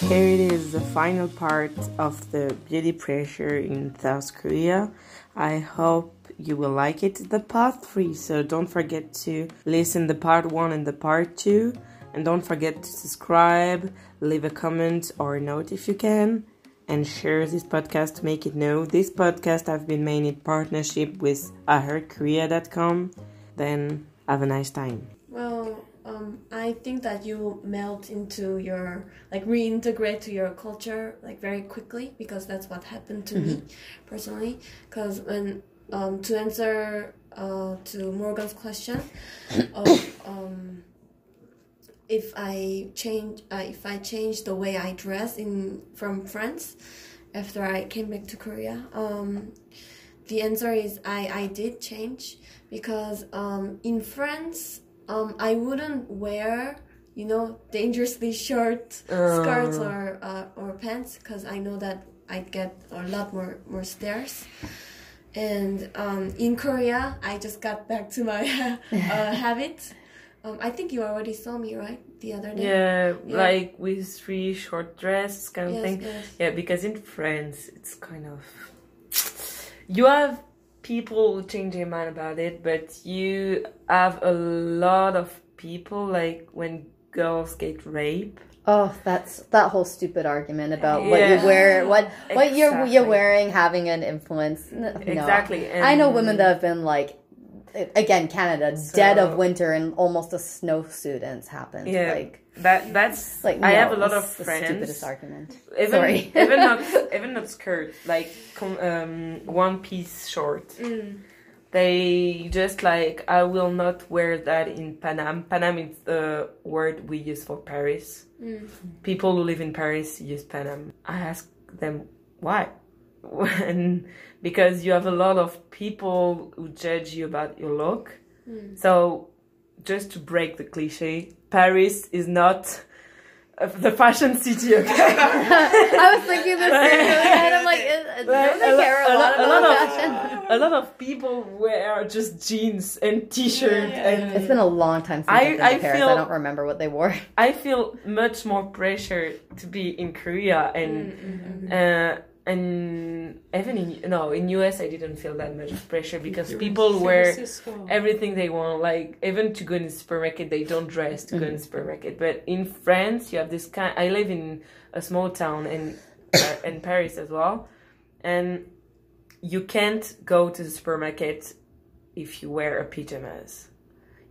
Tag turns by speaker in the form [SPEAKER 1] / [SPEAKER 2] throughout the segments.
[SPEAKER 1] Here it is, the final part of the beauty pressure in South Korea. I hope you will like it. The part three, so don't forget to listen the part one and the part two, and don't forget to subscribe, leave a comment or a note if you can, and share this podcast to make it know. This podcast I've been made in partnership with iHeartKorea.com. Then have a nice time.
[SPEAKER 2] Um, I think that you melt into your like reintegrate to your culture like very quickly because that's what happened to me personally. Because when um, to answer uh, to Morgan's question of um, if I change uh, if I change the way I dress in from France after I came back to Korea, um, the answer is I I did change because um, in France um, I wouldn't wear you know dangerously short skirts or uh, or pants because I know that I'd get a lot more more stares. And um, in Korea, I just got back to my uh, habit. Um, I think you already saw me right the other day.
[SPEAKER 1] Yeah,
[SPEAKER 2] Yeah.
[SPEAKER 1] like with three short dress kind of
[SPEAKER 2] Yes,
[SPEAKER 1] thing.
[SPEAKER 2] yes.
[SPEAKER 1] Yeah, because in France it's kind of you have people change their mind about it, but you have a lot of people like when girls get raped.
[SPEAKER 3] Oh, that's that whole stupid argument about what you wear, what what you're you're wearing having an influence. No.
[SPEAKER 1] Exactly,
[SPEAKER 3] I know women that have been like, again, Canada, dead of winter and almost a snowsuit it's happened.
[SPEAKER 1] Yeah,
[SPEAKER 3] Like,
[SPEAKER 1] that that's
[SPEAKER 3] like
[SPEAKER 1] I
[SPEAKER 3] no,
[SPEAKER 1] have a lot of
[SPEAKER 3] the
[SPEAKER 1] friends.
[SPEAKER 3] stupidest argument.
[SPEAKER 1] Even
[SPEAKER 3] Sorry.
[SPEAKER 1] even not even not skirt like um, one piece short.
[SPEAKER 2] Mm.
[SPEAKER 1] They just like I will not wear that in Paname. Paname is the word we use for Paris.
[SPEAKER 2] Mm.
[SPEAKER 1] People who live in Paris use Paname. I ask them why, and because you have a lot of people who judge you about your look. Hmm. So, just to break the cliche, Paris is not uh, the fashion city. Okay.
[SPEAKER 3] I was thinking the same thing, and I'm like, it, it,
[SPEAKER 1] Like,
[SPEAKER 3] don't they
[SPEAKER 1] lo-
[SPEAKER 3] care a,
[SPEAKER 1] lo-
[SPEAKER 3] lot
[SPEAKER 1] a
[SPEAKER 3] about
[SPEAKER 1] lot
[SPEAKER 3] fashion?
[SPEAKER 1] of a lot of people wear just jeans and t-shirt and
[SPEAKER 3] It's been a long time since
[SPEAKER 1] I-
[SPEAKER 3] I've been to
[SPEAKER 1] I
[SPEAKER 3] Paris.
[SPEAKER 1] feel-
[SPEAKER 3] I don't remember what they wore.
[SPEAKER 1] I feel much more pressure to be in Korea and mm, mm, mm, uh, and even in no in US I didn't feel that much pressure because people wear everything they want like even to go in the supermarket they don't dress to go in the supermarket but in France you have this kind I live in a small town in uh, in Paris as well and you can't go to the supermarket if you wear a pajamas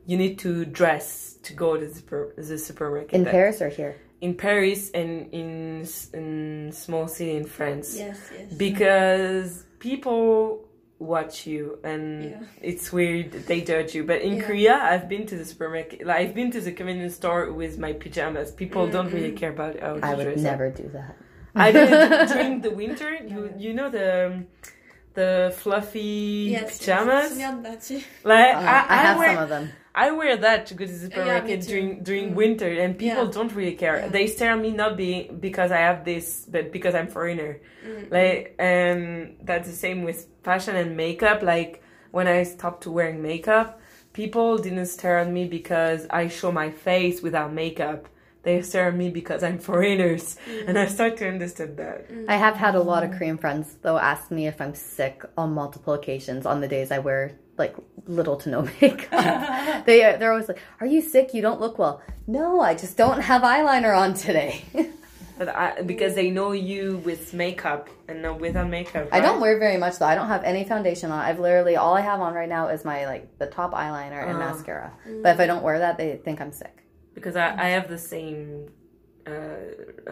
[SPEAKER 1] you need to dress to go to the, super, the supermarket
[SPEAKER 3] In
[SPEAKER 1] That-
[SPEAKER 3] Paris or here?
[SPEAKER 1] In Paris and in s- in small city in France
[SPEAKER 2] Yes, yes.
[SPEAKER 1] because people watch you and
[SPEAKER 2] Yeah.
[SPEAKER 1] it's weird they judge you but in
[SPEAKER 2] Yeah.
[SPEAKER 1] korea i've been to the supermarket like i've been to the convenience store with my pajamas people don't really care about how
[SPEAKER 3] I would
[SPEAKER 1] dress up.
[SPEAKER 3] never do that.
[SPEAKER 1] i did it during the winter you you know the um, the fluffy
[SPEAKER 2] yes,
[SPEAKER 1] pajamas.
[SPEAKER 2] Yes.
[SPEAKER 1] Like
[SPEAKER 3] uh,
[SPEAKER 1] I,
[SPEAKER 3] I, I, have
[SPEAKER 1] wear,
[SPEAKER 3] some of them.
[SPEAKER 1] I wear that to go to the supermarket
[SPEAKER 2] yeah, uh,
[SPEAKER 1] during during
[SPEAKER 2] mm.
[SPEAKER 1] winter, and people
[SPEAKER 2] yeah.
[SPEAKER 1] don't really care.
[SPEAKER 2] Yeah.
[SPEAKER 1] They stare at me not being because I have this, but because I'm foreigner.
[SPEAKER 2] Mm.
[SPEAKER 1] Like, and that's the same with fashion and makeup. Like when I stopped wearing makeup, people didn't stare at me because I show my face without makeup. They stare at me because I'm foreigners, and I mm. start to understand that. Mm.
[SPEAKER 3] I have had a lot of Korean friends though ask me if I'm sick on multiple occasions on the days I wear like little to no makeup. they they're always like, "Are you sick? You don't look well." No, I just don't have eyeliner on today.
[SPEAKER 1] But I, because they know you with makeup and not without makeup.
[SPEAKER 3] I don't wear very much though. I don't have any foundation on. I've literally all I have on right now is my like the top eyeliner and
[SPEAKER 1] Oh.
[SPEAKER 3] mascara. But if mm. I don't wear that, they think I'm sick.
[SPEAKER 1] Because I, I have the same uh,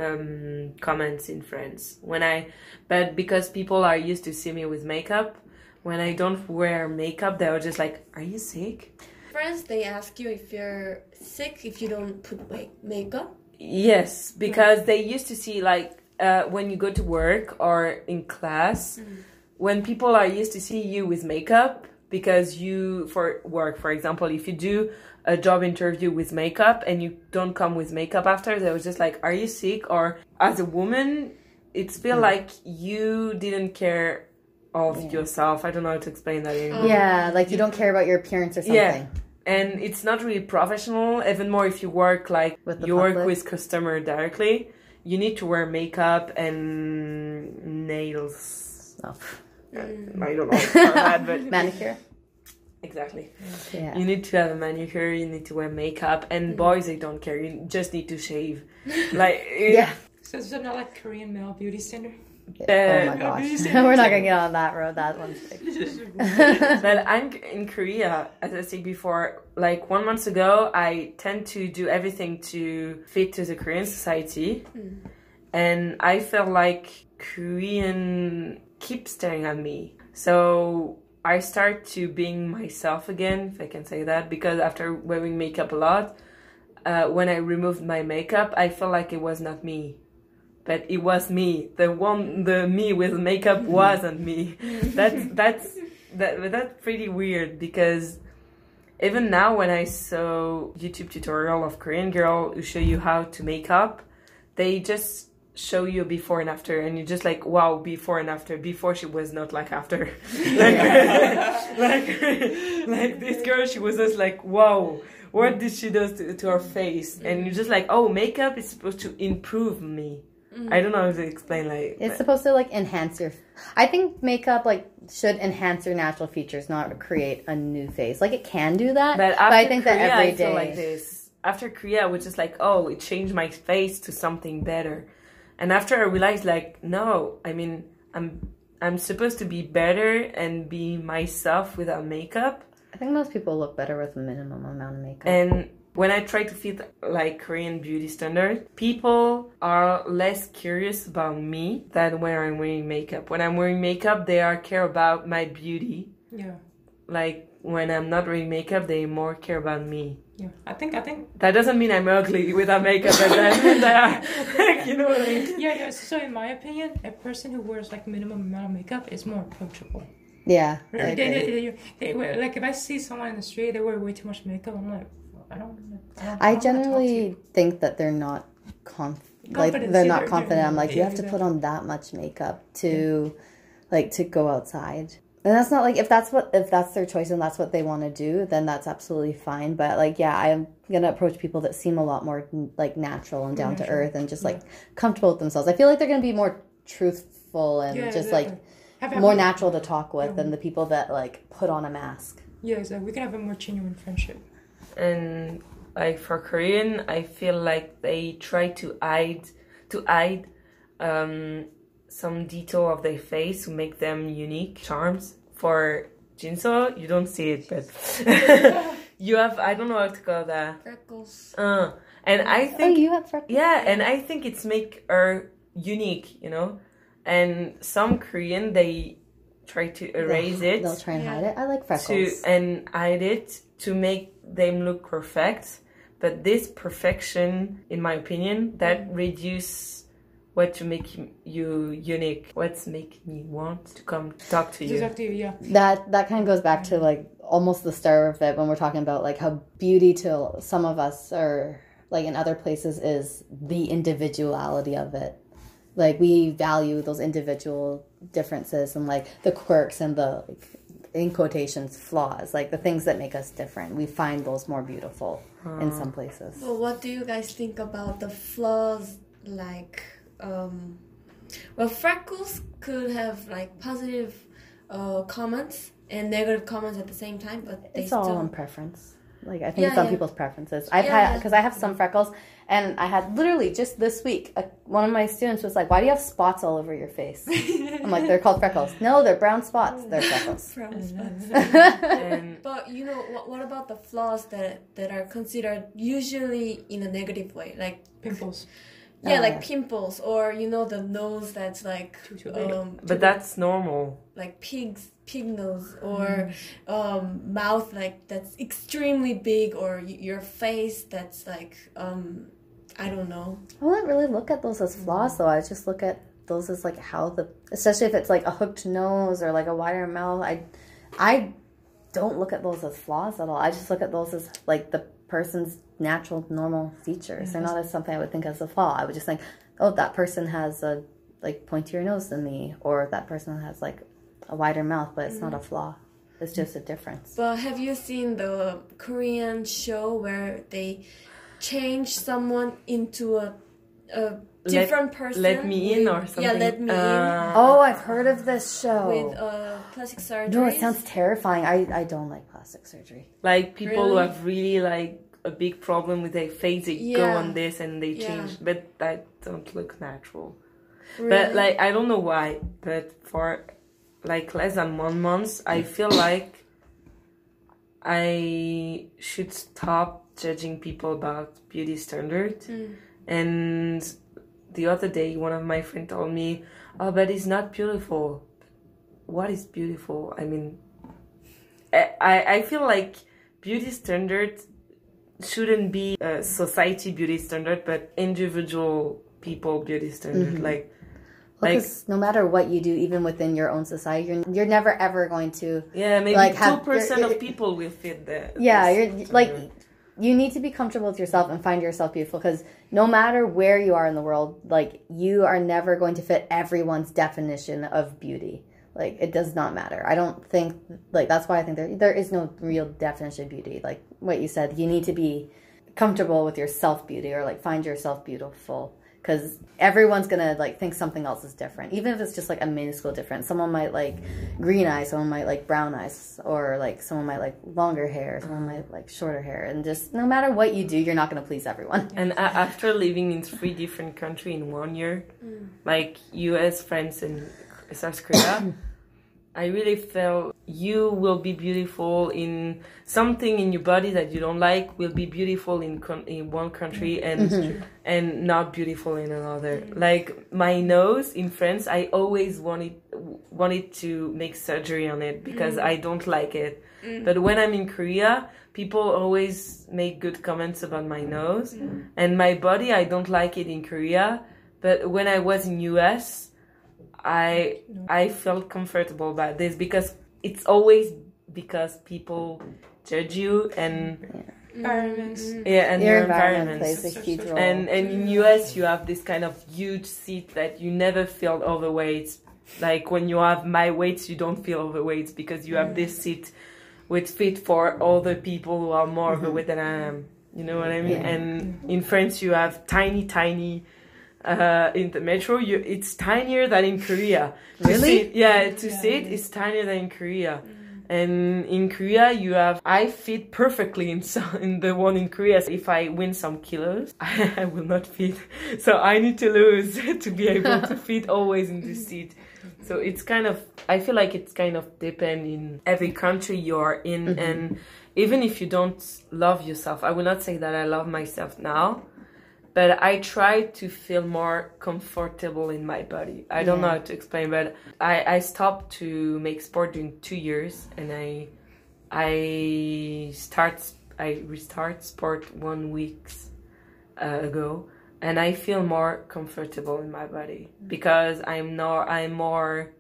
[SPEAKER 1] um, comments in France. When I but because people are used to see me with makeup when I don't wear makeup they're just like are you sick?
[SPEAKER 2] Friends, they ask you if you're sick if you don't put like makeup.
[SPEAKER 1] yes because they used to see like uh, when you go to work or in class when people are used to see you with makeup because you for work for example if you do a job interview with makeup and you don't come with makeup after they was just like are you sick? Or as a woman it's feel mm. like you didn't care of yourself. I don't know how to explain that anymore.
[SPEAKER 3] Yeah, like you don't care about your appearance or something.
[SPEAKER 1] yeah and it's not really professional. Even more if you work like
[SPEAKER 3] With
[SPEAKER 1] you work with customer directly you need to wear makeup and nails.
[SPEAKER 3] Oh.
[SPEAKER 1] I don't know for that, but
[SPEAKER 3] Manicure.
[SPEAKER 1] exactly.
[SPEAKER 3] Yeah.
[SPEAKER 1] You need to have a manicure. You need to wear makeup, and mm. boys they don't care. You just need to shave. Like
[SPEAKER 3] Yeah.
[SPEAKER 4] So is it not like Korean male beauty standard?
[SPEAKER 3] oh my gosh. We're not gonna get on that road. That one's big.
[SPEAKER 1] but I'm in Korea, as I said before, like one month ago, I tend to do everything to fit to the Korean society. Mm. And I felt like Korean keep staring at me. So I start to being myself again, if I can say that, because after wearing makeup a lot, uh, when I removed my makeup, I felt like it was not me. But it was me. The one, the me with makeup wasn't me. That's that's that that's pretty weird because even now when I saw YouTube tutorial of Korean girl who show you how to make up, they just show you before and after and you're just like wow before and after before she was not like after like like like this girl she was just like wow what did she do to, to her face and mm-hmm. you're just like oh makeup is supposed to improve me mm-hmm. i don't know how to explain like
[SPEAKER 3] It's supposed to like enhance your. I think makeup like should enhance your natural features, not create a new face. Like it can do that,
[SPEAKER 1] But,
[SPEAKER 3] but,
[SPEAKER 1] after
[SPEAKER 3] I think
[SPEAKER 1] Korea,
[SPEAKER 3] that every
[SPEAKER 1] I feel like this. After Korea, I was just like, oh, it changed my face to something better. And after I realized, like, no, I mean, I'm I'm supposed to be better and be myself without makeup.
[SPEAKER 3] I think most people look better with a minimum amount of makeup.
[SPEAKER 1] And when I try to fit like Korean beauty standard, people are less curious about me than when I'm wearing makeup. When I'm wearing makeup, they are care about my beauty.
[SPEAKER 4] Yeah.
[SPEAKER 1] Like when I'm not wearing makeup, they more care about me.
[SPEAKER 4] Yeah. I think I think
[SPEAKER 1] That doesn't mean I'm ugly without makeup, but that means that like, you know what I mean.
[SPEAKER 4] yeah, yeah. So in my opinion, a person who wears like minimum amount of makeup is more approachable.
[SPEAKER 3] yeah, I
[SPEAKER 4] They,
[SPEAKER 3] agree.
[SPEAKER 4] they, they, they wear, like if I see someone in the street, they wear way too much makeup. I'm like, I don't. I, don't,
[SPEAKER 3] I
[SPEAKER 4] don't wanna to
[SPEAKER 3] generally think that they're not conf- like they're
[SPEAKER 4] yeah,
[SPEAKER 3] not confident. I'm like, you have to put on that much makeup to like to go outside. And that's not like if that's what if that's their choice and that's what they want to do, then that's absolutely fine. But like, yeah, I'm gonna approach people that seem a lot more like natural and down to earth and just like comfortable with themselves. I feel like they're gonna be more truthful and
[SPEAKER 4] Yeah,
[SPEAKER 3] just
[SPEAKER 4] exactly.
[SPEAKER 3] like
[SPEAKER 4] Have, have
[SPEAKER 3] more natural to talk with than the people that like put on a mask.
[SPEAKER 4] Yeah, exactly. We can have a more genuine friendship.
[SPEAKER 1] And like for Korean, I feel like they try to hide to hide um, some detail of their face to make them unique charms. For Jinso, you don't see it, but you have I don't know how to call that.
[SPEAKER 2] Freckles.
[SPEAKER 1] Uh, and I think.
[SPEAKER 3] Oh,
[SPEAKER 1] think
[SPEAKER 3] you have freckles.
[SPEAKER 1] Yeah, and I think it's make her unique, you know. And some Korean they try to erase it
[SPEAKER 3] They'll try and
[SPEAKER 2] Yeah.
[SPEAKER 3] hide it. I like
[SPEAKER 1] to
[SPEAKER 3] freckles.
[SPEAKER 1] and hide it to make them look perfect. But this perfection, in my opinion, that reduce what to make you- you unique. What's making me want to come talk to you?
[SPEAKER 4] Exactly. Yeah.
[SPEAKER 3] that that kind of goes back to like almost the start of it when we're talking about like how beauty to some of us or like in other places is the individuality of it like we value those individual differences and like the quirks and the like, in quotations flaws like the things that make us different we find those more beautiful in some places
[SPEAKER 2] Well, what do you guys think about the flaws? Like, um, well, freckles could have like positive uh, comments and negative comments at the same time, but they
[SPEAKER 3] it's all
[SPEAKER 2] still.
[SPEAKER 3] on preference like i think
[SPEAKER 2] Yeah,
[SPEAKER 3] it's on
[SPEAKER 2] yeah.
[SPEAKER 3] people's preferences i've
[SPEAKER 2] Yeah,
[SPEAKER 3] had because i have some freckles and i had literally just this week a, one of my students was like why do you have spots all over your face i'm like they're called freckles no they're brown spots they're freckles
[SPEAKER 2] Brown spots.
[SPEAKER 1] and
[SPEAKER 2] But you know what? What about the flaws that that are considered usually in a negative way, like
[SPEAKER 4] Pimples.
[SPEAKER 2] Yeah,
[SPEAKER 3] Uh,
[SPEAKER 2] like pimples, or you know the nose that's like
[SPEAKER 4] Too, too big.
[SPEAKER 2] um,
[SPEAKER 1] but that's normal.
[SPEAKER 2] like pig's pig nose or um, mouth like that's extremely big or y- your face that's like um, I don't know.
[SPEAKER 3] i wouldn't really look at those as flaws though i just look at those as like how the especially if it's like a hooked nose or like a wider mouth i i don't look at those as flaws at all i just look at those as like the person's natural normal features. They're not as something i would think as a flaw. I would just think oh that person has a like pointier nose than me or that person has like a wider mouth but it's not a flaw. It's just a difference.
[SPEAKER 2] But have you seen the Korean show where they change someone into a a different person.
[SPEAKER 1] Let me in or something.
[SPEAKER 2] Yeah, let me
[SPEAKER 1] Uh,
[SPEAKER 3] Oh, I've heard of this show.
[SPEAKER 2] with uh, plastic surgery.
[SPEAKER 3] no, it sounds terrifying. I, I don't like plastic surgery.
[SPEAKER 1] like people who have really like a big problem with their face, they go on this and they
[SPEAKER 2] Yeah.
[SPEAKER 1] change, but that don't look natural.
[SPEAKER 2] Really?
[SPEAKER 1] But like I don't know why, but for like less than one month, I feel like I should stop judging people about beauty standard.
[SPEAKER 2] Mm.
[SPEAKER 1] And the other day, one of my friends told me, "Oh, but it's not beautiful." What is beautiful? I mean, I I feel like beauty standard shouldn't be a society beauty standard, but individual people beauty standard. Mm-hmm. Like
[SPEAKER 3] Well,
[SPEAKER 1] Like-
[SPEAKER 3] no matter what you do, even within your own society, you're, you're never ever going to.
[SPEAKER 1] Yeah, maybe
[SPEAKER 3] Like,
[SPEAKER 1] two percent of people will fit the.
[SPEAKER 3] Yeah, you're like, you need to be comfortable with yourself and find yourself beautiful because no matter where you are in the world, like, you are never going to fit everyone's definition of beauty. Like, it does not matter. I don't think, like, that's why I think there, there is no real definition of beauty. Like, what you said, you need to be comfortable with your self beauty or, like, find yourself beautiful. Because everyone's gonna like think something else is different. Even if it's just like a minuscule difference. Someone might like green eyes someone might like brown eyes or like someone might like longer hair someone might like shorter hair. And just no matter what you do you're not gonna please everyone.
[SPEAKER 1] And after living in three different countries in one year, mm. like US, France, and South Korea, I really felt you will be beautiful in something in your body that you don't like will be beautiful in con- in one country mm-hmm. and and not beautiful in another. Like my nose in France, I always wanted wanted to make surgery on it because mm-hmm. I don't like it. Mm. But when I'm in Korea, people always make good comments about my nose mm. and my body. I don't like it in Korea, but when I was in US, I I felt comfortable about this because it's always because people judge you and
[SPEAKER 4] Environments. Mm-hmm.
[SPEAKER 1] yeah and
[SPEAKER 3] your
[SPEAKER 1] your
[SPEAKER 3] environment
[SPEAKER 1] environments.
[SPEAKER 3] plays a huge role
[SPEAKER 1] And and in US you have this kind of huge seat that you never feel overweight. Like when you have my weight, you don't feel overweight because you have this mm. seat with fit for all the people who are more mm-hmm. overweight than I am. You know what I mean?
[SPEAKER 3] Yeah.
[SPEAKER 1] And in France you have tiny, tiny. Uh, in the metro, you it's tinier than in Korea.
[SPEAKER 3] Really?
[SPEAKER 1] sit- yeah, to
[SPEAKER 4] Yeah.
[SPEAKER 1] sit is tinier than in Korea. And in Korea, you have I fit perfectly in so, in the one in Korea. So if I win some kilos, I, will not fit. So I need to lose to be able to fit always in the seat. So it's kind of I feel like it's kind of depend in every country you are in, and even if you don't love yourself, I will not say that I love myself now. But I try to feel more comfortable in my body. I don't know how to explain, but I, I stopped to make sport during two years, and I I start I restart sport one weeks uh, ago, and I feel more comfortable in my body because I'm not I'm more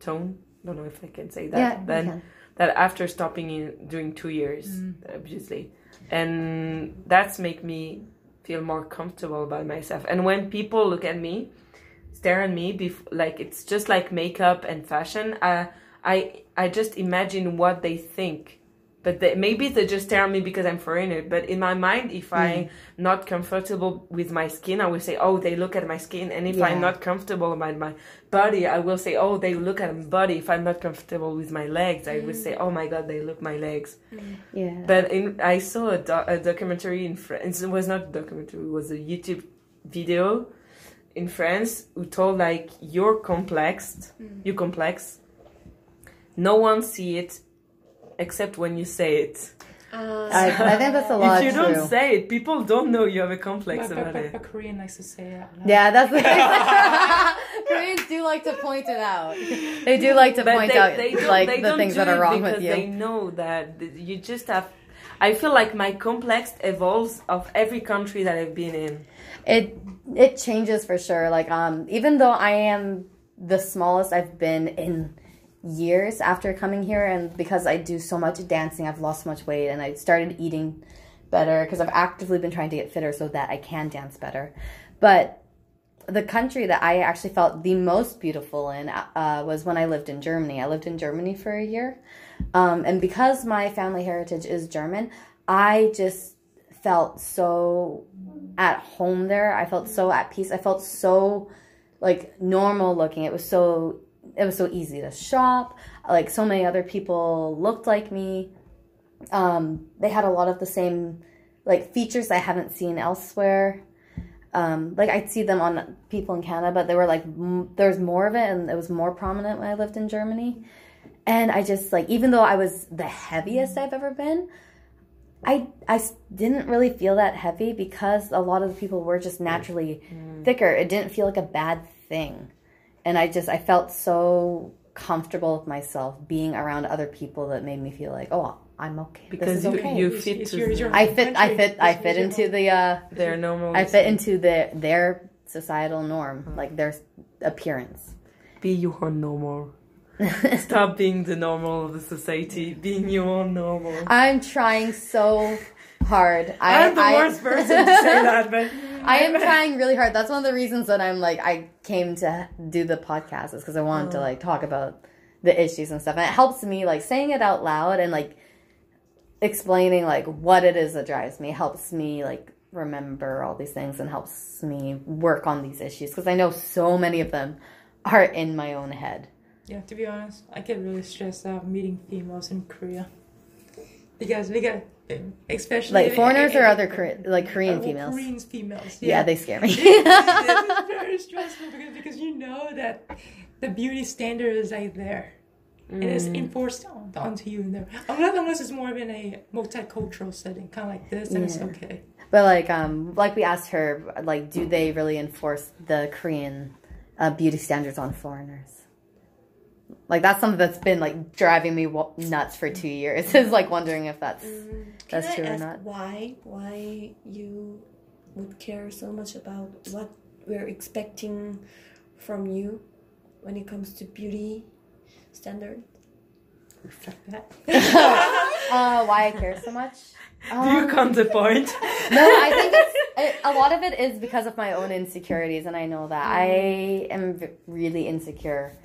[SPEAKER 1] toned. Don't know if I can say that.
[SPEAKER 3] yeah
[SPEAKER 1] Then that after stopping in during two years, obviously, and that's make me feel more comfortable about myself. And when people look at me, stare at me, bef- like it's just like makeup and fashion. I I I just imagine what they think. But they, maybe they just stare at me because I'm foreigner. But in my mind, if I'm mm. not comfortable with my skin, I will say, "Oh, they look at my skin." And if
[SPEAKER 3] Yeah.
[SPEAKER 1] I'm not comfortable about my body, I will say, "Oh, they look at my body." If I'm not comfortable with my legs, I will mm. say, "Oh my God, they look my legs." Mm.
[SPEAKER 3] yeah
[SPEAKER 1] But in, I saw a, do- a documentary in France. It was not a documentary. It was a YouTube video in France who told like you're complex. You complex. No one see it except when you say it.
[SPEAKER 2] Uh,
[SPEAKER 3] I, I think that's a lot
[SPEAKER 1] if you
[SPEAKER 3] true
[SPEAKER 1] don't say it, people don't know you have a complex
[SPEAKER 4] But, but,
[SPEAKER 1] about
[SPEAKER 4] but,
[SPEAKER 1] it.
[SPEAKER 4] but Korean likes to say it. out loud.
[SPEAKER 3] yeah that's Koreans do like to point it out they do like to
[SPEAKER 1] But
[SPEAKER 3] point
[SPEAKER 1] they,
[SPEAKER 3] out
[SPEAKER 1] they
[SPEAKER 3] like the things that are wrong
[SPEAKER 1] because
[SPEAKER 3] with you
[SPEAKER 1] They know that you just have. I feel like my complex evolves of every country that I've been in.
[SPEAKER 3] it it changes for sure like um even though i am the smallest i've been in years after coming here and because i do so much dancing i've lost so much weight and i started eating better because i've actively been trying to get fitter so that i can dance better but the country that i actually felt the most beautiful in uh, was when i lived in germany i lived in germany for a year um, and because my family heritage is german i just felt so at home there. I felt so at peace. I felt so like normal looking. It was so it was so easy to shop. Like so many other people looked like me. Um, they had a lot of the same like features I haven't seen elsewhere. Um, like I'd see them on people in Canada, but they were like m- there's more of it, and it was more prominent when I lived in Germany. And I just like even though I was the heaviest I've ever been, I I didn't really feel that heavy because a lot of the people were just naturally mm. thicker. It didn't feel like a bad thing, and I just I felt so comfortable with myself being around other people that made me feel like oh I'm okay
[SPEAKER 1] because you, okay. you fit it's,
[SPEAKER 3] it's your, I fit I fit I fit into the uh
[SPEAKER 1] their normal
[SPEAKER 3] I fit into the their societal norm mm. like their appearance
[SPEAKER 1] be your normal Stop being the normal of the society, being your normal.
[SPEAKER 3] I'm trying so hard.
[SPEAKER 1] I, am the I, worst person to say that, but
[SPEAKER 3] I am trying really hard. That's one of the reasons that I'm like I came to do the podcast is because I wanted oh. to like talk about the issues and stuff, and it helps me like saying it out loud and like explaining like what it is that drives me helps me like remember all these things and helps me work on these issues because I know so many of them are in my own head.
[SPEAKER 4] Yeah, to be honest, I get really stressed out meeting females in Korea because we get especially
[SPEAKER 3] like foreigners or other Korean, like Korean females.
[SPEAKER 4] Korean females.
[SPEAKER 3] Yeah. yeah, they scare me.
[SPEAKER 4] it's very stressful because, because you know that the beauty standard is like there. Mm. It is mm. enforced on, onto you there. Unless, unless it's more of in a multicultural setting, kind of like this, and yeah. it's okay.
[SPEAKER 3] But like, um, like we asked her, like, do they really enforce the Korean uh, beauty standards on foreigners? Like that's something that's been like driving me nuts for two years. Is like wondering if that's mm. that's
[SPEAKER 2] Can
[SPEAKER 3] true
[SPEAKER 2] I
[SPEAKER 3] or not.
[SPEAKER 2] Why why you would care so much about what we're expecting from you when it comes to beauty standard?
[SPEAKER 3] uh, why I care so much?
[SPEAKER 1] Um, Do you come to point?
[SPEAKER 3] no, I think it's, it, a lot of it is because of my own insecurities, and I know that mm. I am really insecure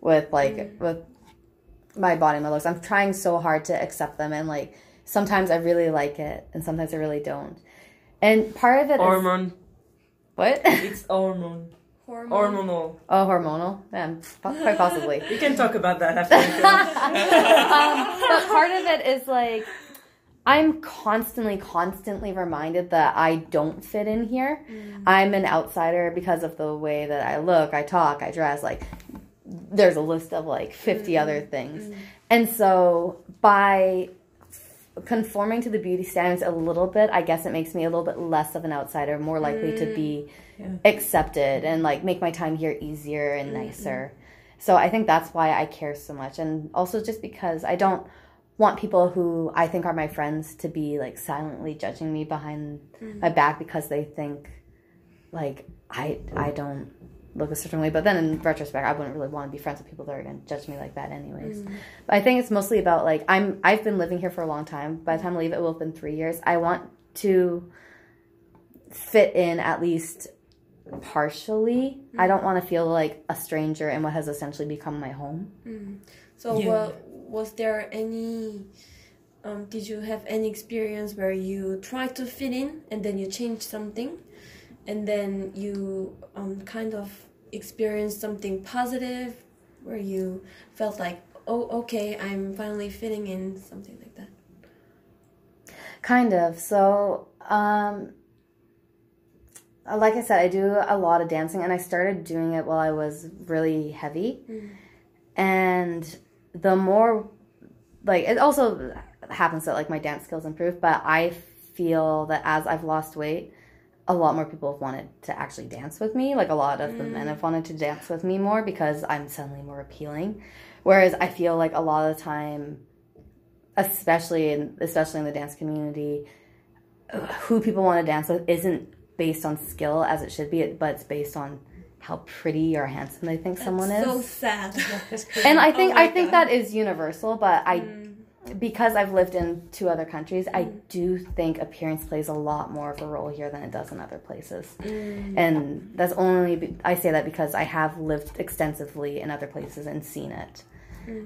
[SPEAKER 3] with like mm. with my body, my looks. I'm trying so hard to accept them, and like sometimes I really like it, and sometimes I really don't. And part of it
[SPEAKER 1] hormone. Is,
[SPEAKER 3] what?
[SPEAKER 1] It's hormone. Hormonal.
[SPEAKER 3] Oh, hormonal. Yeah, quite possibly.
[SPEAKER 1] we can talk about that after.
[SPEAKER 3] um, but part of it is like I'm constantly, constantly reminded that I don't fit in here. Mm. I'm an outsider because of the way that I look, I talk, I dress. Like there's a list of like 50 mm-hmm. other things. Mm-hmm. And so by conforming to the beauty standards a little bit, I guess it makes me a little bit less of an outsider, more likely mm. to be yeah. accepted and like make my time here easier and mm-hmm. nicer. So I think that's why I care so much. And also just because I don't want people who I think are my friends to be like silently judging me behind mm. my back because they think like I I don't look a certain way. But then in retrospect, I wouldn't really want to be friends with people that are going to judge me like that, anyways. Mm. But I think it's mostly about like I'm I've been living here for a long time. By the time I leave, it will have been three years. I want to fit in at least partially. Mm. I don't want to feel like a stranger in what has essentially become my home.
[SPEAKER 2] Mm. So, yeah. was there any? Um, did you have any experience where you tried to fit in and then you changed something, and then you um, kind of experienced something positive where you felt like oh okay i'm finally fitting in something like that?
[SPEAKER 3] Kind of. So um like i said i do a lot of dancing and i started doing it while i was really heavy. Mm. and the more like it also happens that like my dance skills improve but i feel that as i've lost weight a lot more people have wanted to actually dance with me. Like a lot of mm. the men mm. have wanted to dance with me more because I'm suddenly more appealing. Whereas I feel like a lot of the time, especially in especially in the dance community, who people want to dance with isn't based on skill as it should be, but it's based on how pretty or handsome they think
[SPEAKER 2] That's
[SPEAKER 3] someone
[SPEAKER 2] is.
[SPEAKER 3] So
[SPEAKER 2] sad.
[SPEAKER 3] and I think oh I think God. that is universal, but I mm because I've lived in two other countries, mm. I do think appearance plays a lot more of a role here than it does in other places. Mm. And that's only, I say that because I have lived extensively in other places and seen it.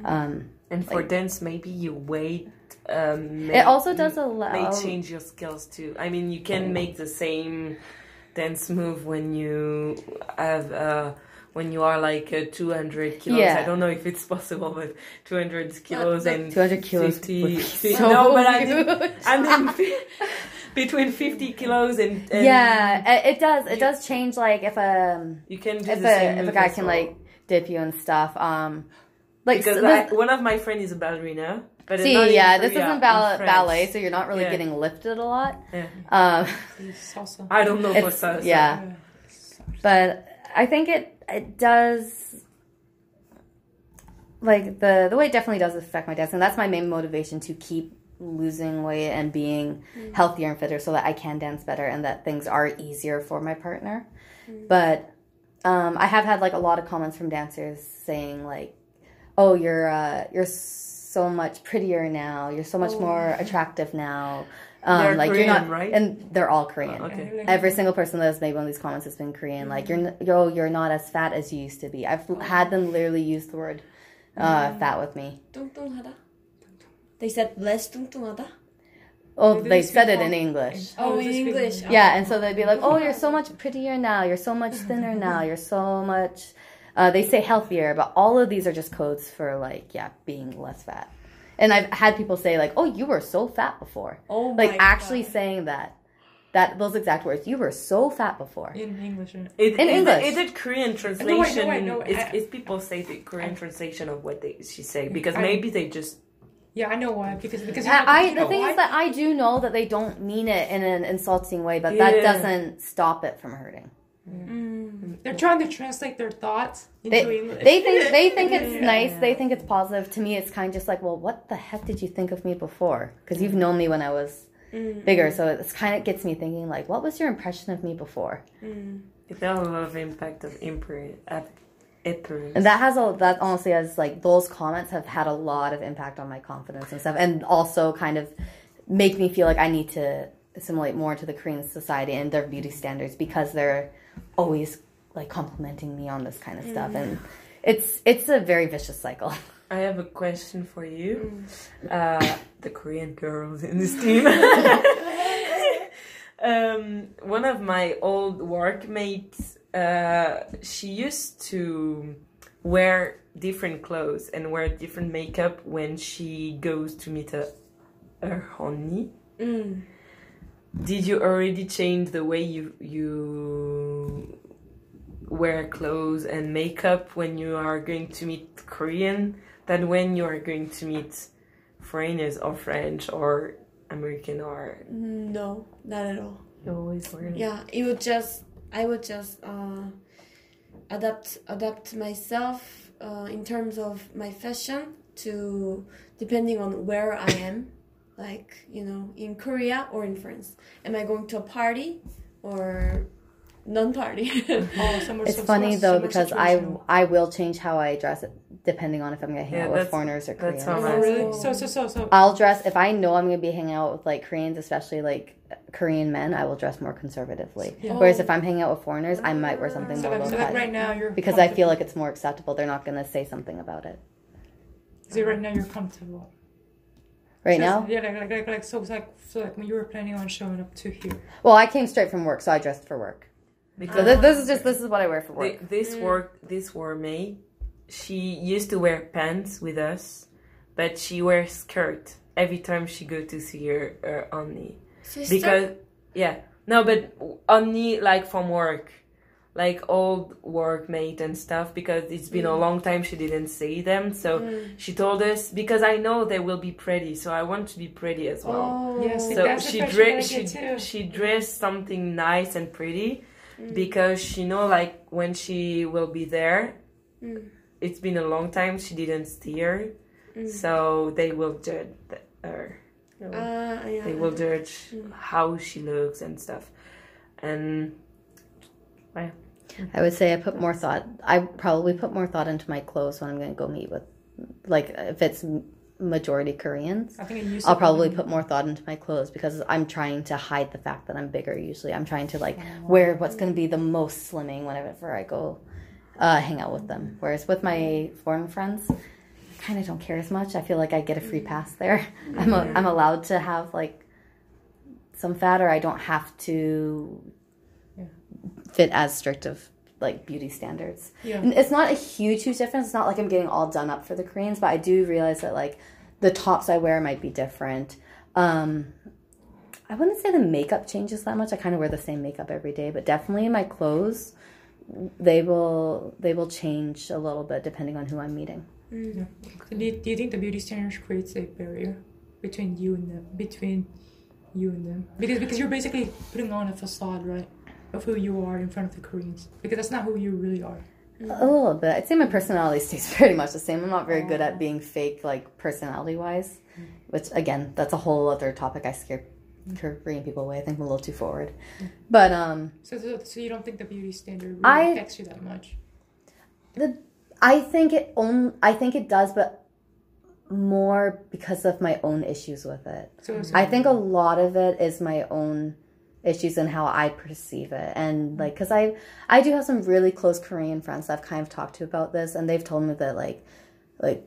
[SPEAKER 3] Um,
[SPEAKER 1] And for
[SPEAKER 3] Like-
[SPEAKER 1] dance, maybe you wait. Um,
[SPEAKER 3] it also does
[SPEAKER 1] a
[SPEAKER 3] lot may
[SPEAKER 1] change your skills too. I mean, you can make the same dance move when you have uh, when you are like uh, 200 kilos.
[SPEAKER 3] Yeah.
[SPEAKER 1] I don't know if it's possible, but 200 kilos
[SPEAKER 2] but-
[SPEAKER 1] and
[SPEAKER 3] 200 kilos
[SPEAKER 1] 50
[SPEAKER 3] would be
[SPEAKER 1] fi-
[SPEAKER 3] so
[SPEAKER 1] no, but I mean. I mean between 50 kilos and, and
[SPEAKER 3] yeah, it, it does. It
[SPEAKER 1] you-
[SPEAKER 3] does change. Like if a
[SPEAKER 1] you can do
[SPEAKER 3] if
[SPEAKER 1] the same
[SPEAKER 3] a if a guy can
[SPEAKER 1] well.
[SPEAKER 3] like dip you and stuff. Um, like
[SPEAKER 1] because
[SPEAKER 3] so
[SPEAKER 1] I, one of my friends is a ballerina. But
[SPEAKER 3] see, yeah, this isn't
[SPEAKER 1] in
[SPEAKER 3] ball- ballet, so you're not really
[SPEAKER 1] Yeah.
[SPEAKER 3] getting lifted a lot.
[SPEAKER 1] Yeah.
[SPEAKER 3] Um,
[SPEAKER 1] I don't know for
[SPEAKER 3] It's-
[SPEAKER 1] salsa.
[SPEAKER 3] yeah. but I think it it does like the the weight definitely does affect my dance and That's my main motivation to keep losing weight and being healthier and fitter so that I can dance better and that things are easier for my partner. But um, I have had like a lot of comments from dancers saying like, "Oh, you're uh, you're so much prettier now. You're so much
[SPEAKER 2] Oh.
[SPEAKER 3] more attractive now." Um,
[SPEAKER 1] They're
[SPEAKER 3] like
[SPEAKER 1] Korean,
[SPEAKER 3] you're not,
[SPEAKER 1] right?
[SPEAKER 3] and they're all Korean.
[SPEAKER 1] Okay.
[SPEAKER 3] Every single person that has made one of these comments has been Korean. Like you're, n- yo, you're not as fat as you used to be. I've had them literally use the word uh, fat with me.
[SPEAKER 2] 뚱뚱하다. They said less 뚱뚱하다.
[SPEAKER 3] Oh,
[SPEAKER 4] Maybe
[SPEAKER 3] they
[SPEAKER 4] they
[SPEAKER 3] said
[SPEAKER 4] speak
[SPEAKER 3] it in
[SPEAKER 4] all-
[SPEAKER 3] English.
[SPEAKER 2] Oh,
[SPEAKER 4] is
[SPEAKER 2] in
[SPEAKER 4] this big-
[SPEAKER 2] English.
[SPEAKER 3] Yeah, and so they'd be like, "Oh, you're so much prettier now. You're so much thinner now. You're so much." Uh, they say healthier, but all of these are just codes for like, yeah, being less fat. And I've had people say like, "Oh, you were so fat before,"
[SPEAKER 2] Oh
[SPEAKER 3] like actually
[SPEAKER 2] God.
[SPEAKER 3] saying that, that those exact words. You were so fat before.
[SPEAKER 4] In English. right?
[SPEAKER 1] It,
[SPEAKER 3] In
[SPEAKER 1] is
[SPEAKER 3] English.
[SPEAKER 1] It, is it Korean
[SPEAKER 4] no,
[SPEAKER 1] translation?
[SPEAKER 4] wait, no,
[SPEAKER 1] is,
[SPEAKER 4] I-
[SPEAKER 1] is people say the Korean translation of what they she say mm, because
[SPEAKER 4] I-
[SPEAKER 1] maybe they just
[SPEAKER 4] Yeah, I know why. Because because
[SPEAKER 3] I, I
[SPEAKER 4] you know
[SPEAKER 3] the thing
[SPEAKER 4] why?
[SPEAKER 3] is that I do know that they don't mean it in an insulting way, but that doesn't stop it from hurting.
[SPEAKER 2] Mm.
[SPEAKER 4] they're trying to translate their thoughts into
[SPEAKER 3] They,
[SPEAKER 4] English.
[SPEAKER 3] they think they think it's
[SPEAKER 1] Yeah.
[SPEAKER 3] nice. They think it's positive. To me, it's kind of just like, well, what the heck did you think of me before? Because you've known me when I was
[SPEAKER 2] Mm.
[SPEAKER 3] bigger, so it's kind of gets me thinking like, what was your impression of me before?
[SPEAKER 2] Mm.
[SPEAKER 1] it has a lot of impact of imprint appearance.
[SPEAKER 3] And that has a that honestly has like those comments have had a lot of impact on my confidence and stuff, and also kind of make me feel like I need to assimilate more into the Korean society and their beauty standards because they're always like complimenting me on this kind of stuff, and it's it's a very vicious cycle.
[SPEAKER 1] I have a question for you,
[SPEAKER 2] Mm.
[SPEAKER 1] uh, the Korean girls in this team. um, one of my old workmates, uh, she used to wear different clothes and wear different makeup when she goes to meet a, her honey.
[SPEAKER 2] Mm.
[SPEAKER 1] Did you already change the way you you wear clothes and makeup when you are going to meet Korean than when you are going to meet foreigners or French or American or
[SPEAKER 2] No, not at all.
[SPEAKER 1] you always wear?
[SPEAKER 2] Yeah, it would just I would just uh, adapt adapt myself uh, in terms of my fashion to depending on where I am, like you know in Korea or in France. Am I going to a party or non-party?
[SPEAKER 4] Oh,
[SPEAKER 3] It's
[SPEAKER 4] so-
[SPEAKER 3] funny
[SPEAKER 4] so-
[SPEAKER 3] though
[SPEAKER 4] somewhere
[SPEAKER 3] because I. I will change how I dress it depending on if I'm gonna hang
[SPEAKER 1] Yeah,
[SPEAKER 3] out with foreigners or Koreans.
[SPEAKER 1] how
[SPEAKER 4] Oh,
[SPEAKER 1] I-
[SPEAKER 4] really? So so so so.
[SPEAKER 3] I'll dress if I know I'm gonna be hanging out with like Koreans, especially like Korean men. I will dress more conservatively.
[SPEAKER 4] Yeah. Oh.
[SPEAKER 3] Whereas if I'm hanging out with foreigners, I might wear something
[SPEAKER 4] So
[SPEAKER 3] more
[SPEAKER 4] like,
[SPEAKER 3] low
[SPEAKER 4] so like
[SPEAKER 3] cut
[SPEAKER 4] right now you're
[SPEAKER 3] because I feel
[SPEAKER 4] comfortable.
[SPEAKER 3] like it's more acceptable. They're not gonna say something about it.
[SPEAKER 4] So right now you're comfortable.
[SPEAKER 3] Right
[SPEAKER 4] So-
[SPEAKER 3] now,
[SPEAKER 4] Yeah, like, like, like, like, so like, so like when you were planning on showing up to here.
[SPEAKER 3] well, I came straight from work, so I dressed for work. So
[SPEAKER 1] Because
[SPEAKER 3] this, this is just this is what I wear for
[SPEAKER 1] thi- mm.
[SPEAKER 3] work.
[SPEAKER 1] this work this war May, she used to wear pants with us, but she wears skirt every time she go to see her, her honey.
[SPEAKER 2] Sister?
[SPEAKER 1] because yeah no but only like from work like old workmate and stuff because it's been a mm. long time she didn't see them so
[SPEAKER 2] Mm.
[SPEAKER 1] she told us because i know they will be pretty so i want to be pretty as well
[SPEAKER 2] Oh.
[SPEAKER 4] Yes,
[SPEAKER 1] so
[SPEAKER 4] that's
[SPEAKER 1] she
[SPEAKER 4] fashion
[SPEAKER 1] dressed she,
[SPEAKER 4] get
[SPEAKER 1] she dressed something nice and pretty
[SPEAKER 2] Mm.
[SPEAKER 1] because she know like when she will be there
[SPEAKER 2] Mm.
[SPEAKER 1] it's been a long time she didn't steer
[SPEAKER 2] Mm.
[SPEAKER 1] so they will judge her you know
[SPEAKER 2] Ah, yeah.
[SPEAKER 1] they will judge
[SPEAKER 2] Mm.
[SPEAKER 1] how she looks and stuff and
[SPEAKER 3] I would say I put more thought. I probably put more thought into my clothes when I'm gonna go meet with, like if it's m- majority Koreans.
[SPEAKER 4] I think it used
[SPEAKER 3] I'll probably put more thought into my clothes because I'm trying to hide the fact that I'm bigger. Usually, I'm trying to like wear what's going to be the most slimming whenever I go uh, hang out with them. Whereas with my foreign friends, I kind of don't care as much. I feel like I get a free pass there. I'm a, I'm allowed to have like some fat, or I don't have to fit as strict of like beauty standards.
[SPEAKER 4] Yeah.
[SPEAKER 3] And it's not a huge, huge difference. It's not like I'm getting all done up for the Koreans, but I do realize that like the tops I wear might be different. Um, I wouldn't say the makeup changes that much. I kind of wear the same makeup every day, but definitely my clothes they will they will change a little bit depending on who I'm meeting.
[SPEAKER 4] Yeah. So do, you, do you think the beauty standards creates a barrier between you and them? Between you and them, because because you're basically putting on a facade, right, of who you are in front of the Koreans, because that's not who you really are.
[SPEAKER 3] A little bit. I'd say my personality stays pretty much the same. I'm not very good at oh. being fake, like personality wise. Mm. Which again, that's a whole other topic. I scare mm. Korean people away. I think I'm a little too forward. Mm. But um,
[SPEAKER 4] So, so, so you don't think the beauty standard really
[SPEAKER 3] I-
[SPEAKER 4] affects you that much?
[SPEAKER 3] the I think it only I think it does, but more because of my own issues with it.
[SPEAKER 4] So, so
[SPEAKER 3] I think a lot of it is my own issues and how I perceive it, and like because I I do have some really close Korean friends that I've kind of talked to about this, and they've told me that like like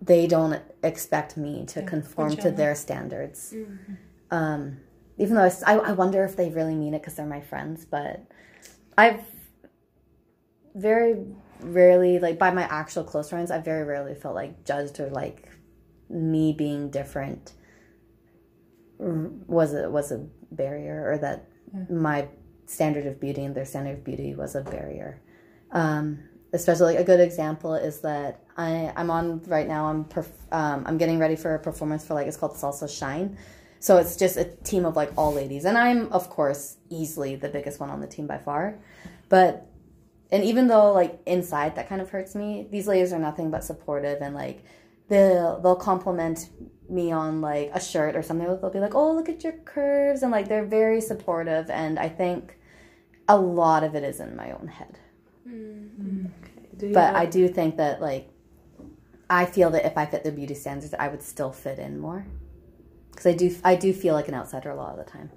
[SPEAKER 3] they don't expect me to conform to their standards. Um, even though I, I wonder if they really mean it because they're my friends, but I've very rarely like by my actual close friends, I've very rarely felt like judged or like me being different. R- was a was a barrier or that my standard of beauty and their standard of beauty was a barrier. Um, especially a good example is that I I'm on right now. I'm perf- um, I'm getting ready for a performance for like it's called Salsa Shine. So it's just a team of like all ladies, and I'm of course easily the biggest one on the team by far. But and even though like inside that kind of hurts me, these ladies are nothing but supportive and like they'll they'll compliment me on like a shirt or something. They'll be like, "Oh, look at your curves," and like they're very supportive. And I think a lot of it is in my own head. Mm-hmm. Mm.
[SPEAKER 1] Do you
[SPEAKER 3] But
[SPEAKER 1] have-
[SPEAKER 3] I do think that like I feel that if I fit the beauty standards, I would still fit in more. Because I do, I do feel like an outsider a lot of the time.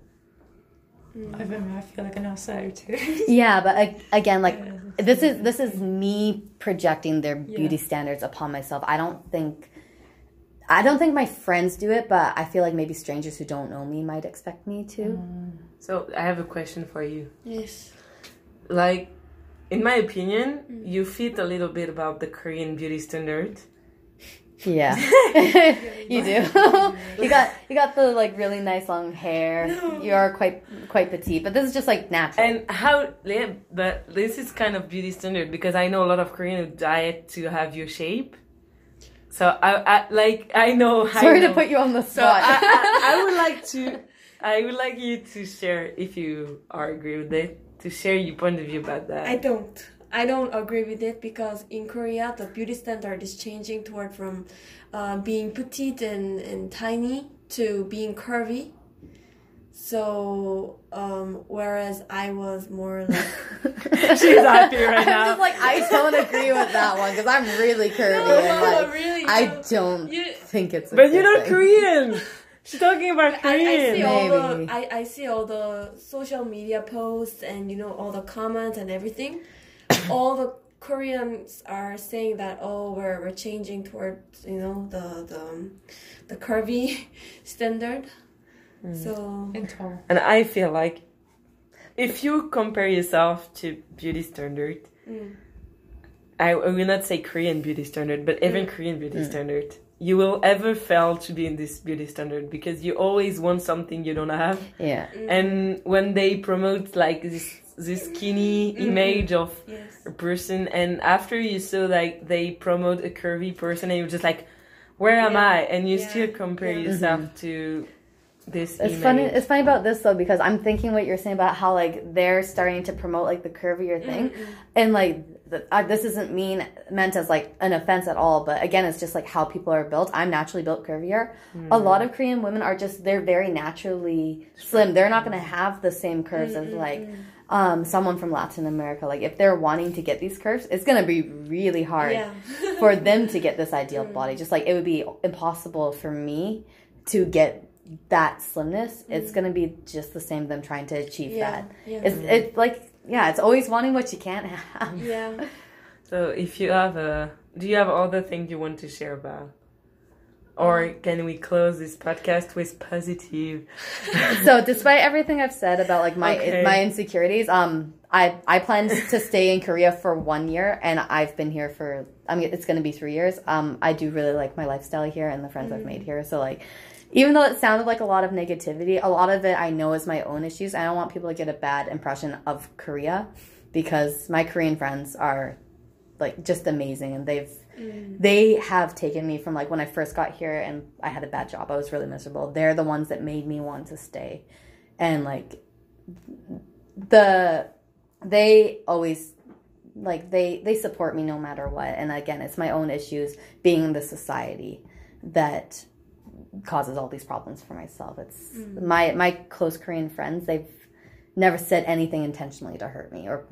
[SPEAKER 3] Mm.
[SPEAKER 4] I, mean, I feel like an outsider too.
[SPEAKER 3] Yeah, but I, again, like this is this is me projecting their beauty
[SPEAKER 4] Yeah.
[SPEAKER 3] standards upon myself. I don't think, I don't think my friends do it, but I feel like maybe strangers who don't know me might expect me to. Mm.
[SPEAKER 1] So I have a question for you.
[SPEAKER 2] Yes.
[SPEAKER 1] Like, in my opinion, mm. you fit a little bit about the Korean beauty standard.
[SPEAKER 3] Yeah, you do. you got you got the like really nice long hair. You are quite quite petite, but this is just like natural.
[SPEAKER 1] And how, yeah, but this is kind of beauty standard because I know a lot of Korean diet to have your shape. So I, I like, I know. I
[SPEAKER 3] Sorry to put you on the
[SPEAKER 1] So
[SPEAKER 3] spot.
[SPEAKER 1] I, I, I would like to, I would like you to share, if you are agree with it, to share your point of view about that.
[SPEAKER 2] I don't. I don't agree with it because in Korea the beauty standard is changing toward from uh, being petite and, and tiny to being curvy. So um, whereas I was more like
[SPEAKER 1] She's happy right now.
[SPEAKER 3] I'm
[SPEAKER 1] now.
[SPEAKER 3] just like I don't agree with that one because I'm really curvy
[SPEAKER 2] no,
[SPEAKER 3] and like
[SPEAKER 2] really.
[SPEAKER 3] I
[SPEAKER 2] no.
[SPEAKER 3] don't
[SPEAKER 2] You-
[SPEAKER 3] think it's. A
[SPEAKER 1] But you're not. Korean. She's talking about
[SPEAKER 2] I, I see
[SPEAKER 1] Korean.
[SPEAKER 2] all the
[SPEAKER 3] Maybe.
[SPEAKER 2] I, I see all the social media posts and you know all the comments and everything. all the Koreans are saying that oh we're we're changing towards you know the the um, the curvy standard. Mm. So
[SPEAKER 4] and tall.
[SPEAKER 1] And I feel like if you compare yourself to beauty standard,
[SPEAKER 2] Mm.
[SPEAKER 1] I, I will not say Korean beauty standard, but even mm. Korean beauty mm. standard, you will ever fail to be in this beauty standard because you always want something you don't have.
[SPEAKER 3] Yeah.
[SPEAKER 1] And when they promote like this this skinny mm-hmm. image of
[SPEAKER 2] yes.
[SPEAKER 1] a person, and after you saw like they promote a curvy person, and you're just like, where am
[SPEAKER 2] Yeah.
[SPEAKER 1] I? And you
[SPEAKER 2] Yeah.
[SPEAKER 1] still compare
[SPEAKER 2] Yeah.
[SPEAKER 1] yourself mm-hmm. to this
[SPEAKER 3] It's funny. It's funny about this though because I'm thinking what you're saying about how like they're starting to promote like the curvier thing, and like the, uh, this isn't mean meant as like an offense at all. But again, it's just like how people are built. I'm naturally built curvier. A lot of Korean women are just they're very naturally slim. They're not going to have the same curves as like um, someone from Latin America. Like if they're wanting to get these curves, it's going to be really hard
[SPEAKER 2] Yeah.
[SPEAKER 3] for them to get this ideal body. Just like it would be impossible for me to get that slimness. It's mm. gonna be just the same them trying to achieve
[SPEAKER 2] Yeah,
[SPEAKER 3] that.
[SPEAKER 2] yeah.
[SPEAKER 3] It's it's like yeah, it's always wanting what you can't have.
[SPEAKER 2] yeah.
[SPEAKER 1] So if you have a, do you have other things you want to share about? Or can we close this podcast with positive?
[SPEAKER 3] so despite everything I've said about like my
[SPEAKER 1] Okay.
[SPEAKER 3] my insecurities, um, I I plan to stay in Korea for one year, and I've been here for I mean it's gonna be three years. Um, I do really like my lifestyle here and the friends I've made here. So like, even though it sounded like a lot of negativity, a lot of it I know is my own issues. I don't want people to get a bad impression of Korea because my Korean friends are like just amazing and they've they have taken me from like when I first got here and I had a bad job. I was really miserable. They're the ones that made me want to stay. And like the they always like they they support me no matter what. And again, it's my own issues being in the society that causes all these problems for myself. It's my my close Korean friends, they've never said anything intentionally to hurt me or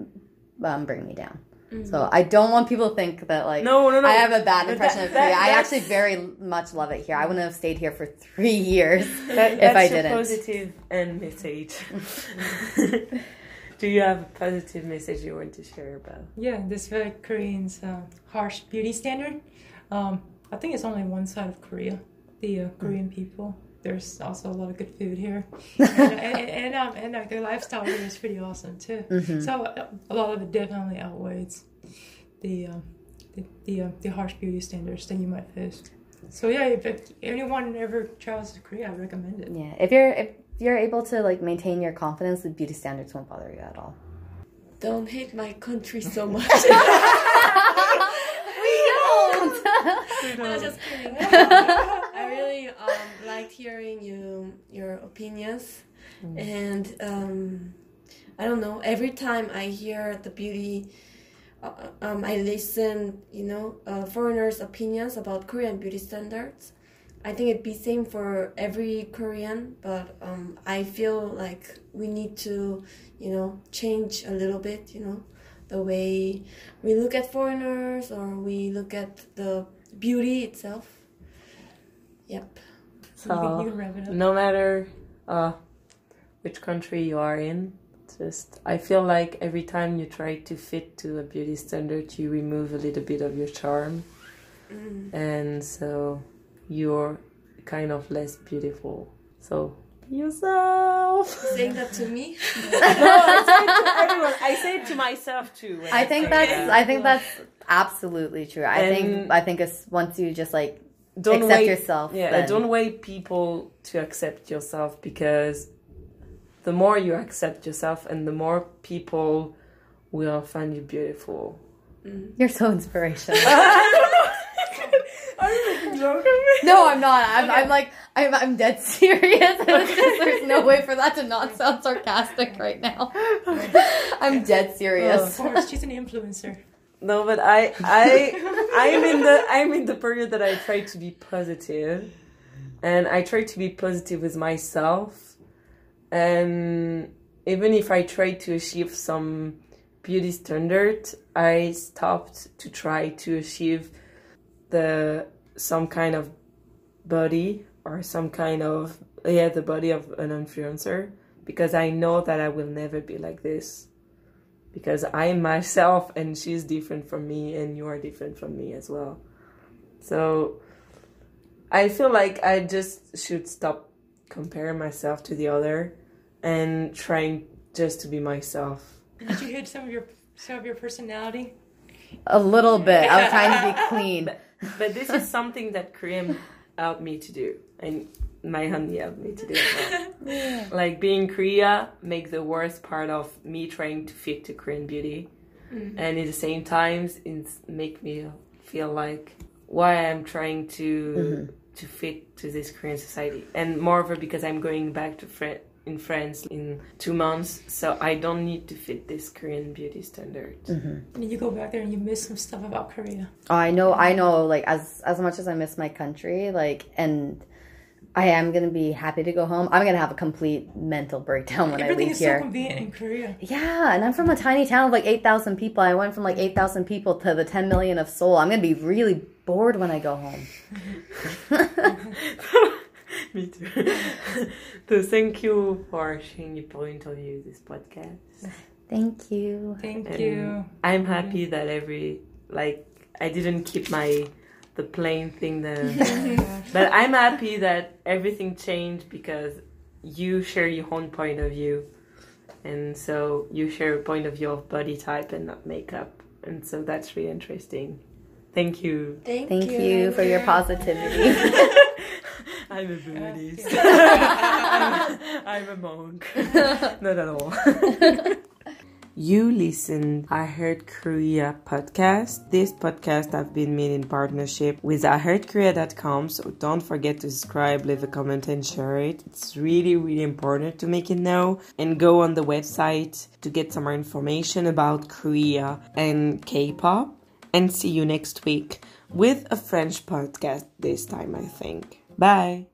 [SPEAKER 3] um, bring me down. So I don't want people to think that like
[SPEAKER 1] No, no, no.
[SPEAKER 3] I have a bad impression
[SPEAKER 1] that-
[SPEAKER 3] of Korea.
[SPEAKER 1] that-
[SPEAKER 3] I actually very much love it here. I wouldn't have stayed here for three years
[SPEAKER 1] That,
[SPEAKER 3] if
[SPEAKER 1] that's
[SPEAKER 3] I
[SPEAKER 1] a
[SPEAKER 3] didn't.
[SPEAKER 1] positive end message. Do you have a positive message you want to share about?
[SPEAKER 4] Yeah, this very Korean's uh, harsh beauty standard. Um, I think it's only one side of Korea, the uh, Korean people. There's also a lot of good food here, and and, and, and, um, and uh, their lifestyle here is pretty awesome too. So uh, a lot of it definitely outweighs the um, the the, uh, the harsh beauty standards that you might face. So yeah, if, if anyone ever travels to Korea, I recommend it.
[SPEAKER 3] Yeah, if you're if you're able to like maintain your confidence, the beauty standards won't bother you at all.
[SPEAKER 2] Don't hate my country so much. no, just kidding. I liked hearing you your opinions, and um, I don't know. Every time I hear the beauty, uh, um, I listen. You know, uh, foreigners' opinions about Korean beauty standards. I think it'd be same for every Korean, but um, I feel like we need to, you know, change a little bit. You know, the way we look at foreigners or we look at the beauty itself. Yep.
[SPEAKER 4] You can,
[SPEAKER 1] So
[SPEAKER 4] you can wrap it up.
[SPEAKER 1] no matter uh, which country you are in, just I feel like every time you try to fit to a beauty standard, you remove a little bit of your charm, and so you're kind of less beautiful. So yourself.
[SPEAKER 2] Saying that to me.
[SPEAKER 1] no, I say it to everyone. I say it to myself too. when
[SPEAKER 3] I think that's
[SPEAKER 1] that.
[SPEAKER 3] I think that's absolutely true. I think I think it's once you just like
[SPEAKER 1] don't
[SPEAKER 3] accept
[SPEAKER 1] wait,
[SPEAKER 3] yourself.
[SPEAKER 1] Yeah,
[SPEAKER 3] then-
[SPEAKER 1] don't wait people to accept yourself because the more you accept yourself and the more people will find you beautiful. Mm-hmm.
[SPEAKER 3] You're so inspirational.
[SPEAKER 1] Are you making joke
[SPEAKER 3] no, I'm not. I'm, I'm like I'm I'm dead serious. Just, there's no way for that to not sound sarcastic right now. I'm dead serious. Oh.
[SPEAKER 4] Of course, she's an influencer.
[SPEAKER 1] No, but I I I'm in the I'm in the period that I try to be positive, and I try to be positive with myself, and even if I try to achieve some beauty standard, I stopped to try to achieve the some kind of body or some kind of yeah the body of an influencer. Because I know that I will never be like this because I am myself and she's different from me and you are different from me as well. So I feel like I just should stop comparing myself to the other and trying just to be myself.
[SPEAKER 4] Did you hit some of your some of your personality?
[SPEAKER 3] A little bit. I was trying to be clean.
[SPEAKER 1] But this is something that Korean helped me to do and my honey helped me to do as well. Like being Korea make the worst part of me trying to fit to Korean beauty. Mm-hmm. And at the same time it's make me feel like why I'm trying to mm-hmm. to fit to this Korean society. And moreover because I'm going back to Fran- in France in two months, so I don't need to fit this Korean beauty standard. Mm-hmm.
[SPEAKER 4] And you go back there and you miss some stuff about Korea.
[SPEAKER 3] Oh, I know, I know. Like as as much as I miss my country, like, and I am gonna be happy to go home. I'm gonna have a complete mental breakdown when
[SPEAKER 4] Everything
[SPEAKER 3] I leave here.
[SPEAKER 4] Everything is so convenient in Korea.
[SPEAKER 3] yeah, and I'm from a tiny town of like eight thousand people. I went from like eight thousand people to the ten million of Seoul. I'm gonna be really bored when I go home.
[SPEAKER 1] Me too. so thank you for sharing your point of view this podcast.
[SPEAKER 3] Thank you.
[SPEAKER 4] Thank
[SPEAKER 1] And
[SPEAKER 4] you.
[SPEAKER 1] I'm happy that every like I didn't keep my the plain thing there. but I'm happy that everything changed because you share your own point of view. And so you share a point of view of body type and not makeup. And so that's really interesting. Thank you.
[SPEAKER 2] Thank,
[SPEAKER 3] Thank
[SPEAKER 2] you,
[SPEAKER 3] you for your positivity.
[SPEAKER 1] I'm a Buddhist. I'm, I'm a monk. Not at all. You listen I Heard Korea podcast. This podcast have been made in partnership with IHeardKorea.com. So don't forget to subscribe, leave a comment and share it. It's really, really important to make it know. And go on the website to get some more information about Korea and K-pop. And see you next week with a French podcast this time, I think. Bye.